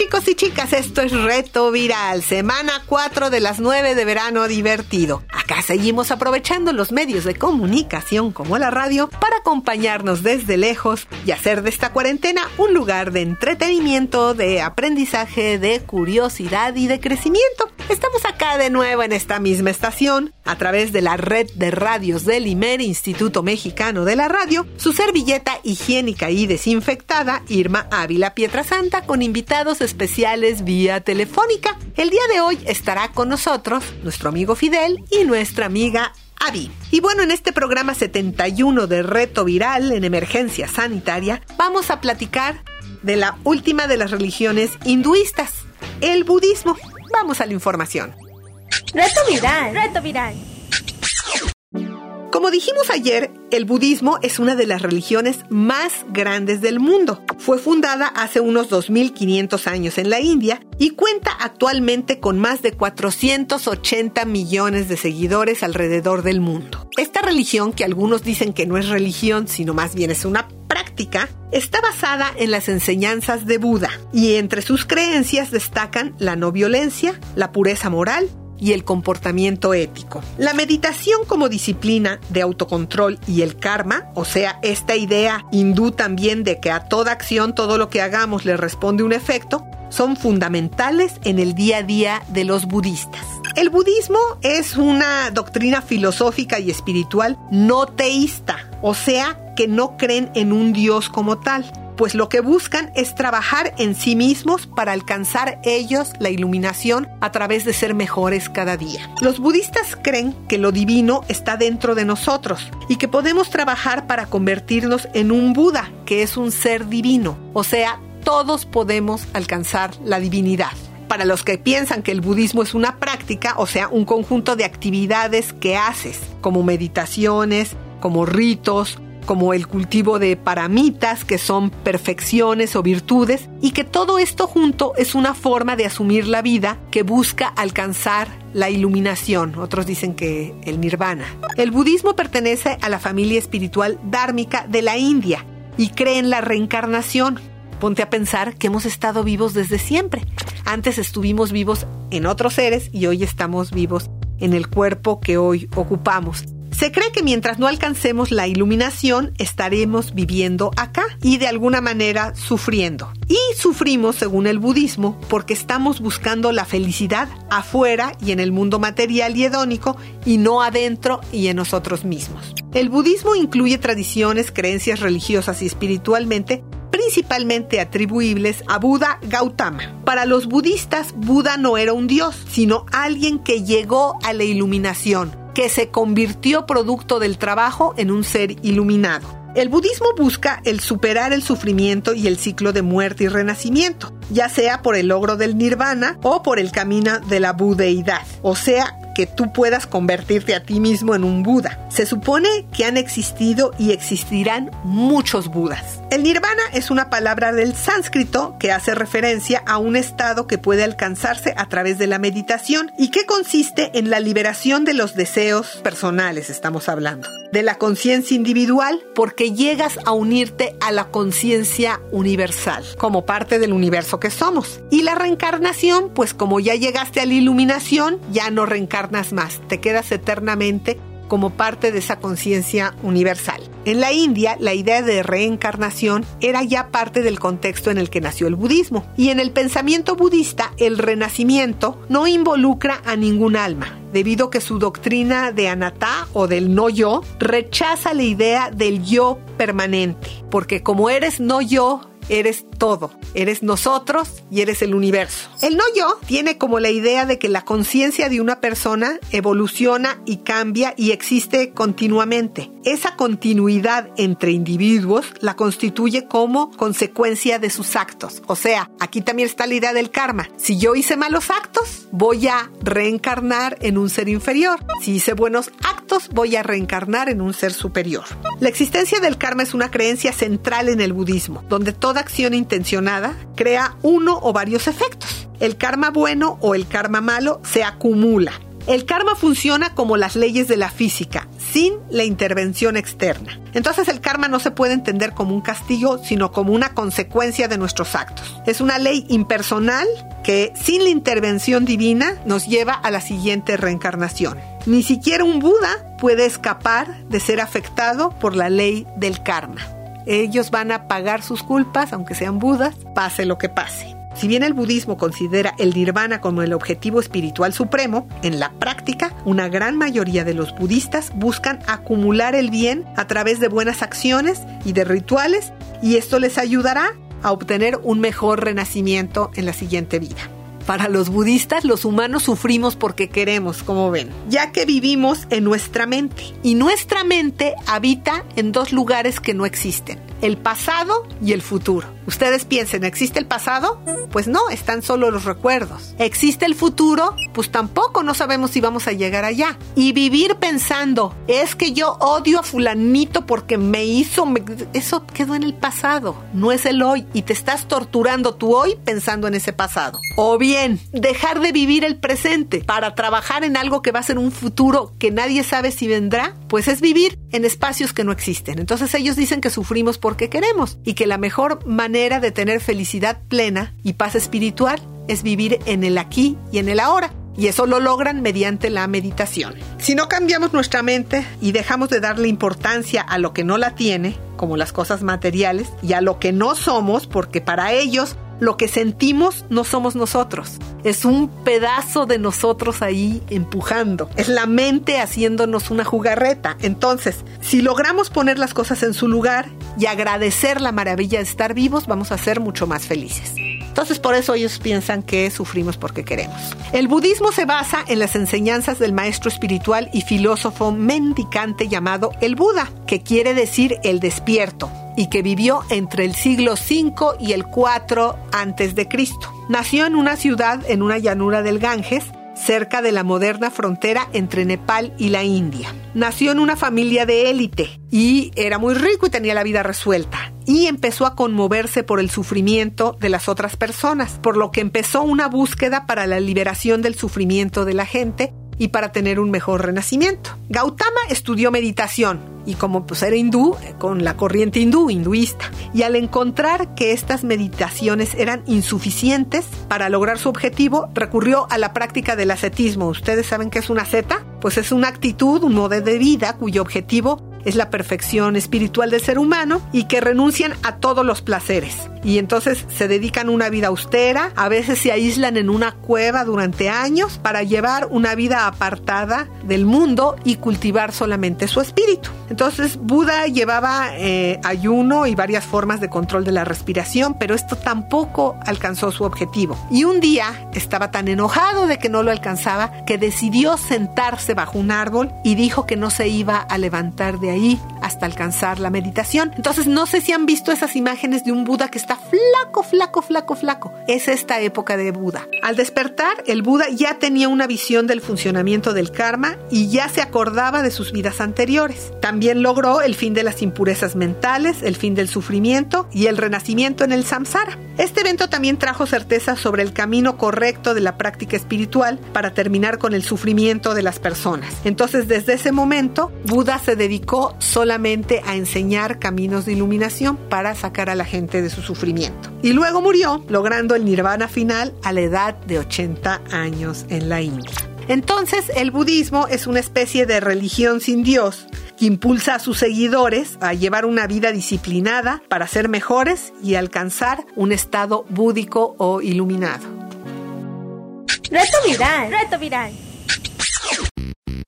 Chicos y chicas, esto es Reto Viral, semana 4 de las 9 de verano divertido. Acá seguimos aprovechando los medios de comunicación como la radio para acompañarnos desde lejos y hacer de esta cuarentena un lugar de entretenimiento, de aprendizaje, de curiosidad y de crecimiento. Estamos acá de nuevo en esta misma estación, a través de la red de radios del IMER, Instituto Mexicano de la Radio, su servilleta higiénica y desinfectada, Irma Ávila Pietrasanta, con invitados especiales vía telefónica. El día de hoy estará con nosotros nuestro amigo Fidel y nuestra amiga Avi. Y bueno, en este programa 71 de Reto Viral en Emergencia Sanitaria, vamos a platicar de la última de las religiones hinduistas, el budismo. Vamos a la información. Reto Viral. Reto Viral. Como dijimos ayer, el budismo es una de las religiones más grandes del mundo. Fue fundada hace unos 2500 años en la India y cuenta actualmente con más de 480 millones de seguidores alrededor del mundo. Esta religión, que algunos dicen que no es religión, sino más bien es una práctica, está basada en las enseñanzas de Buda y entre sus creencias destacan la no violencia, la pureza moral y el comportamiento ético. La meditación como disciplina de autocontrol y el karma, o sea, esta idea hindú también de que a toda acción, todo lo que hagamos le responde un efecto, son fundamentales en el día a día de los budistas. El budismo es una doctrina filosófica y espiritual no teísta, o sea, que no creen en un dios como tal pues lo que buscan es trabajar en sí mismos para alcanzar ellos la iluminación a través de ser mejores cada día. Los budistas creen que lo divino está dentro de nosotros y que podemos trabajar para convertirnos en un Buda, que es un ser divino, o sea, todos podemos alcanzar la divinidad para los que piensan que el budismo es una práctica, o sea, un conjunto de actividades que haces, como meditaciones, como ritos, como el cultivo de paramitas, que son perfecciones o virtudes, y que todo esto junto es una forma de asumir la vida que busca alcanzar la iluminación. Otros dicen que el nirvana. El budismo pertenece a la familia espiritual dármica de la India y cree en la reencarnación. Ponte a pensar que hemos estado vivos desde siempre. Antes estuvimos vivos en otros seres y hoy estamos vivos en el cuerpo que hoy ocupamos. Se cree que mientras no alcancemos la iluminación estaremos viviendo acá y de alguna manera sufriendo. Y sufrimos, según el budismo, porque estamos buscando la felicidad afuera y en el mundo material y hedónico y no adentro y en nosotros mismos. El budismo incluye tradiciones, creencias religiosas y espiritualmente principalmente atribuibles a Buda Gautama. Para los budistas, Buda no era un dios, sino alguien que llegó a la iluminación, que se convirtió producto del trabajo en un ser iluminado. El budismo busca el superar el sufrimiento y el ciclo de muerte y renacimiento, ya sea por el logro del nirvana o por el camino de la budeidad, o sea, que tú puedas convertirte a ti mismo en un Buda. Se supone que han existido y existirán muchos Budas. El nirvana es una palabra del sánscrito que hace referencia a un estado que puede alcanzarse a través de la meditación y que consiste en la liberación de los deseos personales, estamos hablando, de la conciencia individual, porque llegas a unirte a la conciencia universal, como parte del universo que somos. Y la reencarnación, pues como ya llegaste a la iluminación, ya no reencarnas más, te quedas eternamente como parte de esa conciencia universal. En la India, la idea de reencarnación era ya parte del contexto en el que nació el budismo, y en el pensamiento budista, el renacimiento no involucra a ningún alma, debido que su doctrina de anatta o del no yo rechaza la idea del yo permanente, porque como eres no yo, eres todo. Eres nosotros y eres el universo. El no yo tiene como la idea de que la conciencia de una persona evoluciona y cambia y existe continuamente. Esa continuidad entre individuos la constituye como consecuencia de sus actos. O sea, aquí también está la idea del karma. Si yo hice malos actos, voy a reencarnar en un ser inferior. Si hice buenos actos, voy a reencarnar en un ser superior. La existencia del karma es una creencia central en el budismo, donde toda acción intencionada crea uno o varios efectos. El karma bueno o el karma malo se acumula. El karma funciona como las leyes de la física, sin la intervención externa. Entonces el karma no se puede entender como un castigo, sino como una consecuencia de nuestros actos. Es una ley impersonal que sin la intervención divina nos lleva a la siguiente reencarnación. Ni siquiera un Buda puede escapar de ser afectado por la ley del karma. Ellos van a pagar sus culpas, aunque sean Budas, pase lo que pase. Si bien el budismo considera el nirvana como el objetivo espiritual supremo, en la práctica una gran mayoría de los budistas buscan acumular el bien a través de buenas acciones y de rituales y esto les ayudará a obtener un mejor renacimiento en la siguiente vida. Para los budistas, los humanos sufrimos porque queremos, como ven, ya que vivimos en nuestra mente. Y nuestra mente habita en dos lugares que no existen, el pasado y el futuro. Ustedes piensen, ¿existe el pasado? Pues no, están solo los recuerdos. ¿Existe el futuro? Pues tampoco, no sabemos si vamos a llegar allá. Y vivir pensando, es que yo odio a fulanito porque me hizo... Eso quedó en el pasado, no es el hoy. Y te estás torturando tú hoy pensando en ese pasado. O bien, dejar de vivir el presente para trabajar en algo que va a ser un futuro que nadie sabe si vendrá, pues es vivir en espacios que no existen. Entonces ellos dicen que sufrimos porque queremos y que la mejor manera de tener felicidad plena y paz espiritual es vivir en el aquí y en el ahora. Y eso lo logran mediante la meditación. Si no cambiamos nuestra mente y dejamos de darle importancia a lo que no la tiene, como las cosas materiales, y a lo que no somos, porque para ellos lo que sentimos no somos nosotros. Es un pedazo de nosotros ahí empujando. Es la mente haciéndonos una jugarreta. Entonces, si logramos poner las cosas en su lugar y agradecer la maravilla de estar vivos, vamos a ser mucho más felices. Entonces por eso ellos piensan que sufrimos porque queremos. El budismo se basa en las enseñanzas del maestro espiritual y filósofo mendicante llamado el Buda, que quiere decir el despierto y que vivió entre el siglo V y el IV antes de Cristo. Nació en una ciudad en una llanura del Ganges cerca de la moderna frontera entre Nepal y la India. Nació en una familia de élite y era muy rico y tenía la vida resuelta. Y empezó a conmoverse por el sufrimiento de las otras personas, por lo que empezó una búsqueda para la liberación del sufrimiento de la gente y para tener un mejor renacimiento. Gautama estudió meditación y como pues era hindú, con la corriente hindú, hinduista. Y al encontrar que estas meditaciones eran insuficientes para lograr su objetivo, recurrió a la práctica del ascetismo. ¿Ustedes saben qué es una asceta? Pues es una actitud, un modo de vida cuyo objetivo es la perfección espiritual del ser humano y que renuncian a todos los placeres. Y entonces se dedican una vida austera, a veces se aíslan en una cueva durante años para llevar una vida apartada del mundo y cultivar solamente su espíritu. Entonces Buda llevaba eh, ayuno y varias formas de control de la respiración, pero esto tampoco alcanzó su objetivo. Y un día estaba tan enojado de que no lo alcanzaba que decidió sentarse bajo un árbol y dijo que no se iba a levantar de ahí hasta alcanzar la meditación. Entonces no sé si han visto esas imágenes de un Buda que está flaco, flaco, flaco, flaco. Es esta época de Buda. Al despertar, el Buda ya tenía una visión del funcionamiento del karma y ya se acordaba de sus vidas anteriores. También logró el fin de las impurezas mentales, el fin del sufrimiento y el renacimiento en el samsara. Este evento también trajo certeza sobre el camino correcto de la práctica espiritual para terminar con el sufrimiento de las personas. Entonces, desde ese momento, Buda se dedicó solamente a enseñar caminos de iluminación para sacar a la gente de su sufrimiento. Y luego murió, logrando el nirvana final a la edad de 80 años en la India. Entonces, el budismo es una especie de religión sin Dios que impulsa a sus seguidores a llevar una vida disciplinada para ser mejores y alcanzar un estado búdico o iluminado. Reto viral. Reto viral.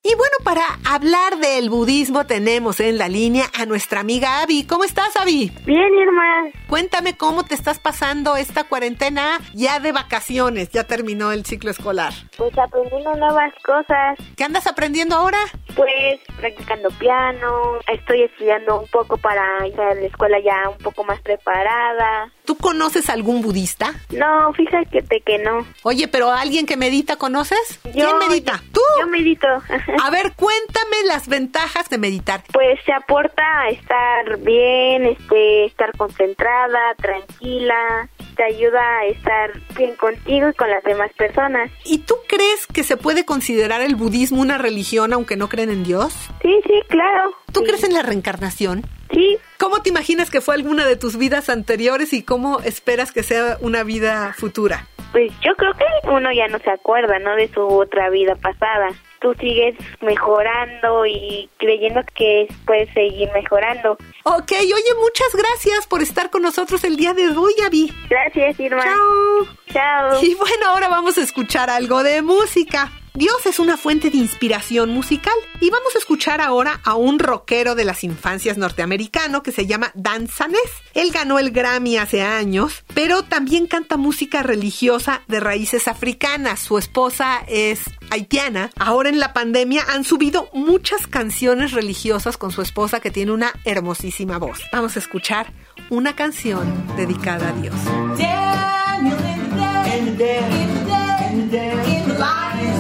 Y bueno, para hablar del budismo tenemos en la línea a nuestra amiga Abby. ¿Cómo estás, Abby? Bien, Irma. Cuéntame cómo te estás pasando esta cuarentena ya de vacaciones, ya terminó el ciclo escolar. Pues aprendiendo nuevas cosas. ¿Qué andas aprendiendo ahora? Pues practicando piano, estoy estudiando un poco para ir a la escuela ya un poco más preparada. ¿Tú conoces algún budista? No, fíjate que no. Oye, pero alguien que medita conoces? ¿Quién Yo- medita? ¿Tú? Yo medito. A ver, cuéntame las ventajas de meditar. Pues se aporta a estar bien, este, estar concentrada, tranquila, te ayuda a estar bien contigo y con las demás personas. ¿Y tú crees que se puede considerar el budismo una religión aunque no creen en Dios? Sí, sí, claro. ¿Tú Sí. crees en la reencarnación? Sí, ¿Cómo te imaginas que fue alguna de tus vidas anteriores y cómo esperas que sea una vida futura? pues yo creo que uno ya no se acuerda, ¿no? De su otra vida pasada. Tú sigues mejorando y creyendo que puedes seguir mejorando. Ok, oye, muchas gracias por estar con nosotros el día de hoy, Abby. Gracias, Irma. Chao. Chao. Y bueno, ahora vamos a escuchar algo de música. Dios es una fuente de inspiración musical y vamos a escuchar ahora a un rockero de las infancias norteamericano que se llama Dan Sanés. Él ganó el Grammy hace años, pero también canta música religiosa de raíces africanas. Su esposa es haitiana. Ahora en la pandemia han subido muchas canciones religiosas con su esposa que tiene una hermosísima voz. Vamos a escuchar una canción dedicada a Dios.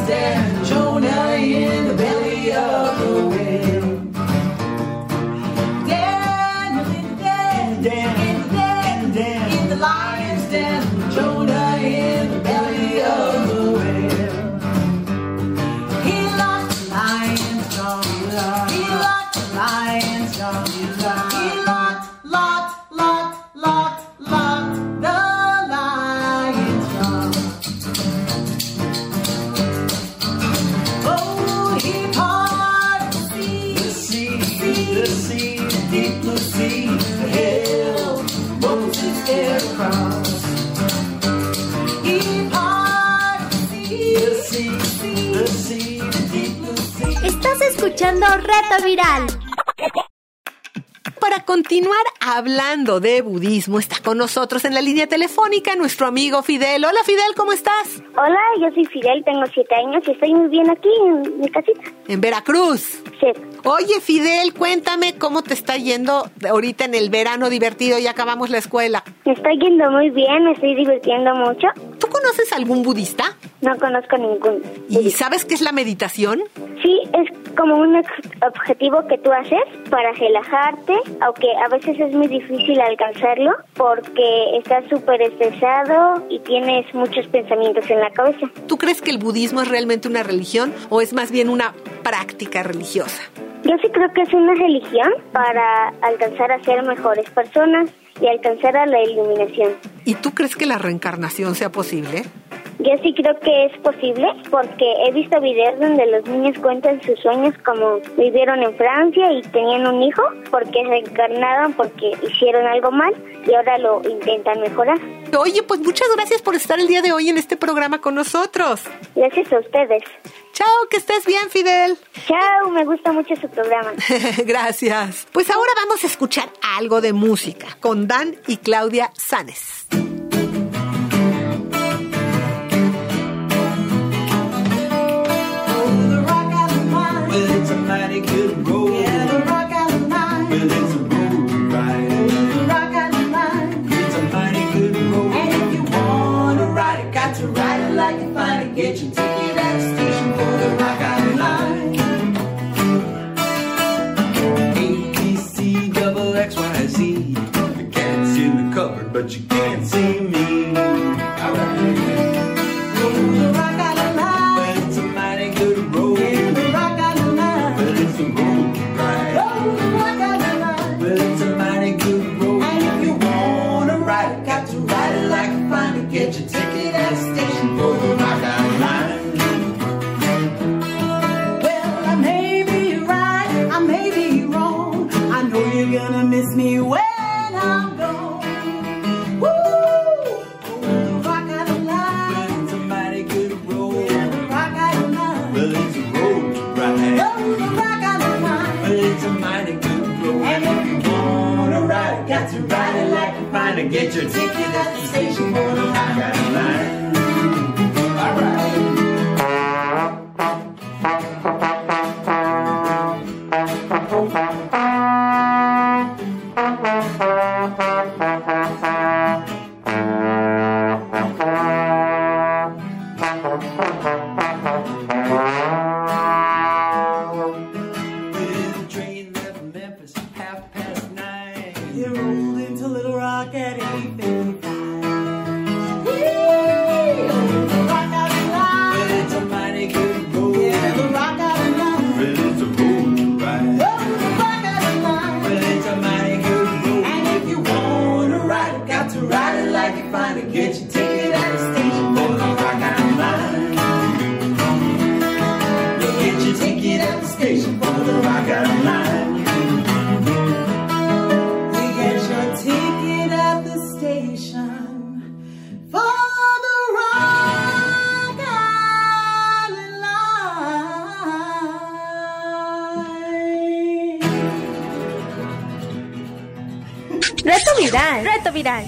Den, Jonah in the belly of the Viral. Para continuar hablando de budismo, está con nosotros en la línea telefónica nuestro amigo Fidel. Hola Fidel, ¿cómo estás? Hola, yo soy Fidel, tengo siete años y estoy muy bien aquí en mi casita. En Veracruz. Sí. Oye Fidel, cuéntame cómo te está yendo ahorita en el verano divertido, ya acabamos la escuela. Me estoy yendo muy bien, me estoy divirtiendo mucho. ¿Tú conoces algún budista? No conozco ningún. ¿Y sabes qué es la meditación? Sí, es como un objetivo que tú haces para relajarte, aunque a veces es muy difícil alcanzarlo porque estás súper estresado y tienes muchos pensamientos en la cabeza. ¿Tú crees que el budismo es realmente una religión o es más bien una práctica religiosa? Yo sí creo que es una religión para alcanzar a ser mejores personas y alcanzar a la iluminación. ¿Y tú crees que la reencarnación sea posible? Yo sí creo que es posible porque he visto videos donde los niños cuentan sus sueños como vivieron en Francia y tenían un hijo porque reencarnaron porque hicieron algo mal y ahora lo intentan mejorar. Oye, pues muchas gracias por estar el día de hoy en este programa con nosotros. Gracias a ustedes. Chao, que estés bien, Fidel. Chao, me gusta mucho su programa. Gracias. Pues ahora vamos a escuchar algo de música con Dan y Claudia Sanes. Well, it's a mighty good Rock Reto viral. Reto viral.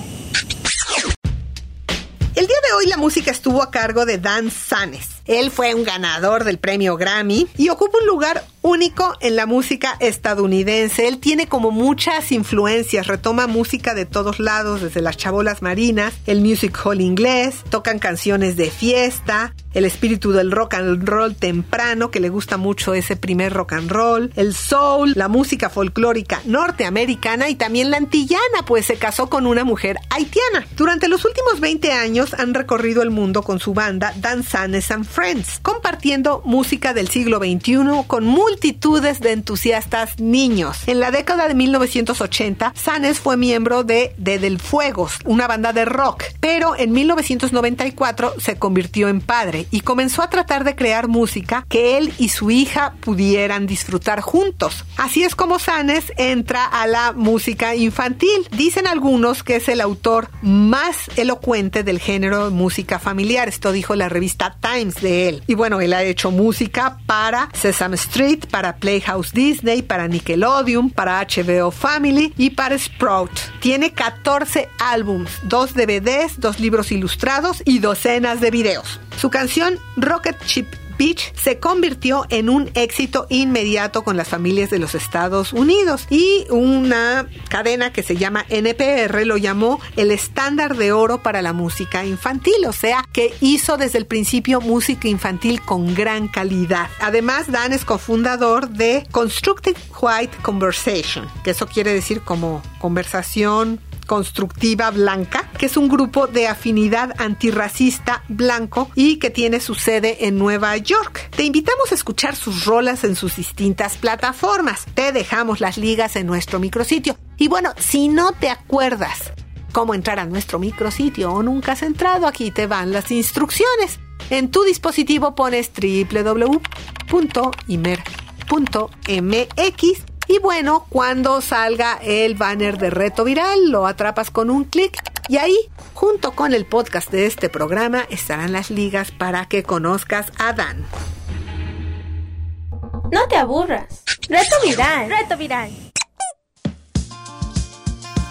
El día de hoy la música estuvo a cargo de Dan Sanes. Él fue un ganador del premio Grammy y ocupa un lugar único en la música estadounidense. Él tiene como muchas influencias, retoma música de todos lados, desde las chabolas marinas, el music hall inglés, tocan canciones de fiesta, el espíritu del rock and roll temprano, que le gusta mucho ese primer rock and roll, el soul, la música folclórica norteamericana y también la antillana, pues se casó con una mujer haitiana. Durante los últimos 20 años han recorrido el mundo con su banda Danzanes and Friends, compartiendo música del siglo XXI con multitudes de entusiastas niños. En la década de 1980, Sanes fue miembro de De Del Fuegos, una banda de rock, pero en 1994 se convirtió en padre y comenzó a tratar de crear música que él y su hija pudieran disfrutar juntos. Así es como Sanes entra a la música infantil. Dicen algunos que es el autor más elocuente del género de música familiar. Esto dijo la revista Times de él. Y bueno, él ha hecho música para Sesame Street, para Playhouse Disney, para Nickelodeon, para HBO Family y para Sprout. Tiene 14 álbums, dos DVDs, dos libros ilustrados y docenas de videos. Su canción Rocket Ship Beach se convirtió en un éxito inmediato con las familias de los Estados Unidos y una cadena que se llama NPR lo llamó el estándar de oro para la música infantil, o sea que hizo desde el principio música infantil con gran calidad. Además, Dan es cofundador de Constructive White Conversation, que eso quiere decir como conversación constructiva blanca, que es un grupo de afinidad antirracista blanco y que tiene su sede en Nueva York. Te invitamos a escuchar sus rolas en sus distintas plataformas. Te dejamos las ligas en nuestro micrositio. Y bueno, si no te acuerdas cómo entrar a nuestro micrositio o nunca has entrado, aquí te van las instrucciones. En tu dispositivo pones www.imer.mx y bueno, cuando salga el banner de reto viral, lo atrapas con un clic y ahí, junto con el podcast de este programa, estarán las ligas para que conozcas a Dan. No te aburras. Reto viral. Reto viral.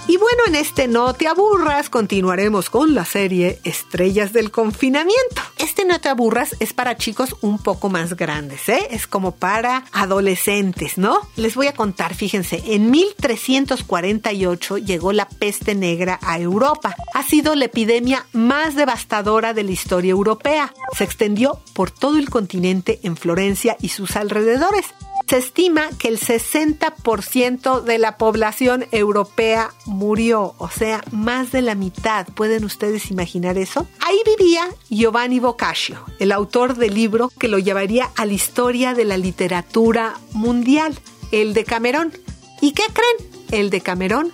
Y bueno, en este No te aburras continuaremos con la serie Estrellas del Confinamiento. Este No te aburras es para chicos un poco más grandes, ¿eh? Es como para adolescentes, ¿no? Les voy a contar, fíjense, en 1348 llegó la peste negra a Europa. Ha sido la epidemia más devastadora de la historia europea. Se extendió por todo el continente en Florencia y sus alrededores. Se estima que el 60% de la población europea murió, o sea, más de la mitad. ¿Pueden ustedes imaginar eso? Ahí vivía Giovanni Boccaccio, el autor del libro que lo llevaría a la historia de la literatura mundial, el de Camerón. ¿Y qué creen? El de Camerón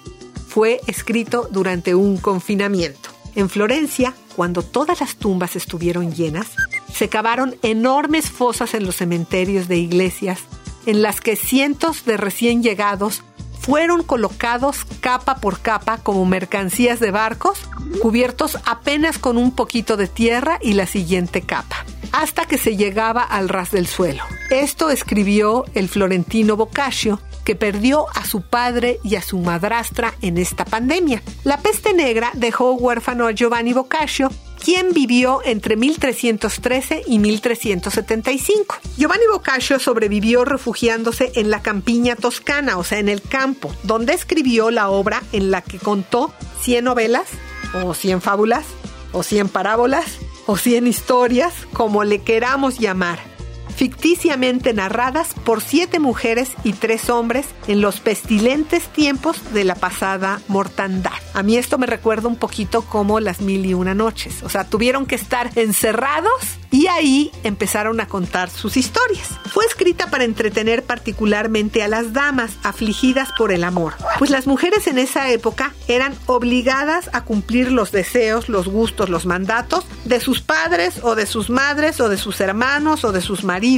fue escrito durante un confinamiento. En Florencia, cuando todas las tumbas estuvieron llenas, se cavaron enormes fosas en los cementerios de iglesias en las que cientos de recién llegados fueron colocados capa por capa como mercancías de barcos, cubiertos apenas con un poquito de tierra y la siguiente capa, hasta que se llegaba al ras del suelo. Esto escribió el florentino Boccaccio, que perdió a su padre y a su madrastra en esta pandemia. La peste negra dejó huérfano a Giovanni Boccaccio, quien vivió entre 1313 y 1375. Giovanni Boccaccio sobrevivió refugiándose en la campiña toscana, o sea, en el campo, donde escribió la obra en la que contó 100 novelas, o 100 fábulas, o 100 parábolas, o 100 historias, como le queramos llamar ficticiamente narradas por siete mujeres y tres hombres en los pestilentes tiempos de la pasada mortandad. A mí esto me recuerda un poquito como las mil y una noches. O sea, tuvieron que estar encerrados y ahí empezaron a contar sus historias. Fue escrita para entretener particularmente a las damas afligidas por el amor, pues las mujeres en esa época eran obligadas a cumplir los deseos, los gustos, los mandatos de sus padres o de sus madres o de sus hermanos o de sus maridos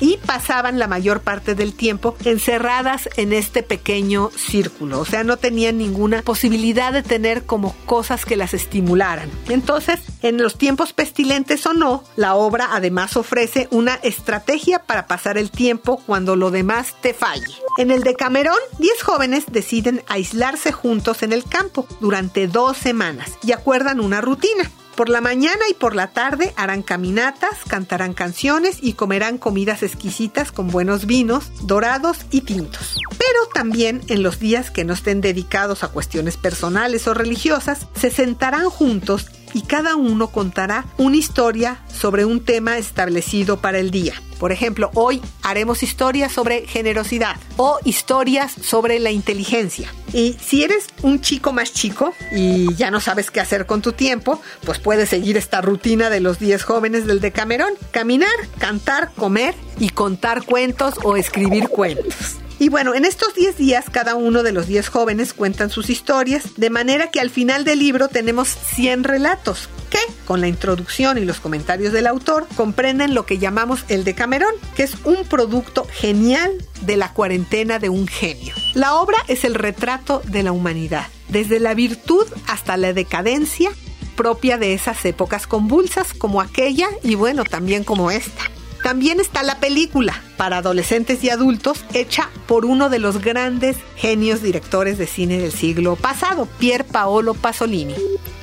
y pasaban la mayor parte del tiempo encerradas en este pequeño círculo. O sea, no tenían ninguna posibilidad de tener como cosas que las estimularan. Entonces, en los tiempos pestilentes o no, la obra además ofrece una estrategia para pasar el tiempo cuando lo demás te falle. En el Decamerón, 10 jóvenes deciden aislarse juntos en el campo durante dos semanas y acuerdan una rutina. Por la mañana y por la tarde harán caminatas, cantarán canciones y comerán comidas exquisitas con buenos vinos, dorados y tintos. Pero también en los días que no estén dedicados a cuestiones personales o religiosas, se sentarán juntos y cada uno contará una historia sobre un tema establecido para el día. Por ejemplo, hoy haremos historias sobre generosidad o historias sobre la inteligencia. Y si eres un chico más chico y ya no sabes qué hacer con tu tiempo, pues puedes seguir esta rutina de los 10 jóvenes del Decamerón. Caminar, cantar, comer y contar cuentos o escribir cuentos. Y bueno, en estos 10 días cada uno de los 10 jóvenes cuentan sus historias, de manera que al final del libro tenemos 100 relatos, que, con la introducción y los comentarios del autor, comprenden lo que llamamos el Decamerón, que es un producto genial de la cuarentena de un genio. La obra es el retrato de la humanidad, desde la virtud hasta la decadencia propia de esas épocas convulsas como aquella y bueno, también como esta. También está la película para adolescentes y adultos hecha por uno de los grandes genios directores de cine del siglo pasado, Pier Paolo Pasolini.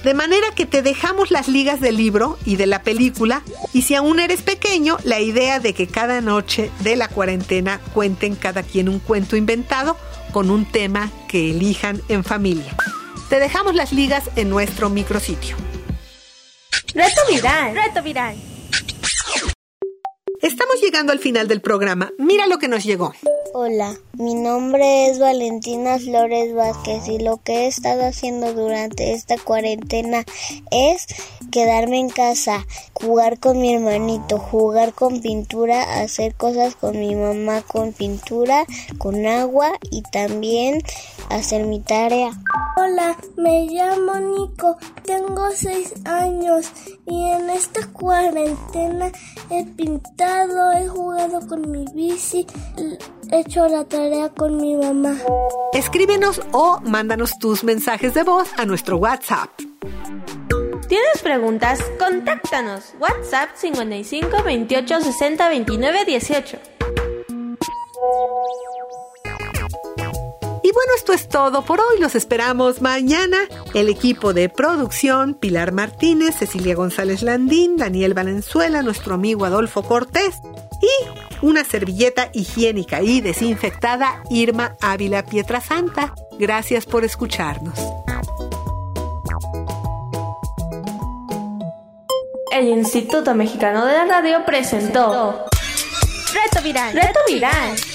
De manera que te dejamos las ligas del libro y de la película y si aún eres pequeño, la idea de que cada noche de la cuarentena cuenten cada quien un cuento inventado con un tema que elijan en familia. Te dejamos las ligas en nuestro micrositio. Reto viral. Reto viral. Estamos llegando al final del programa. Mira lo que nos llegó. Hola, mi nombre es Valentina Flores Vázquez y lo que he estado haciendo durante esta cuarentena es quedarme en casa, jugar con mi hermanito, jugar con pintura, hacer cosas con mi mamá con pintura, con agua y también hacer mi tarea. Hola, me llamo Nico, tengo seis años y en esta cuarentena he pintado, he jugado con mi bici, he hecho la tarea con mi mamá. Escríbenos o mándanos tus mensajes de voz a nuestro WhatsApp. ¿Tienes preguntas? Contáctanos. WhatsApp 55 28 60 29 18. Y bueno, esto es todo por hoy. Los esperamos mañana. El equipo de producción, Pilar Martínez, Cecilia González Landín, Daniel Valenzuela, nuestro amigo Adolfo Cortés y una servilleta higiénica y desinfectada, Irma Ávila Pietrasanta. Gracias por escucharnos. El Instituto Mexicano de la Radio presentó Reto viral. Reto Viral.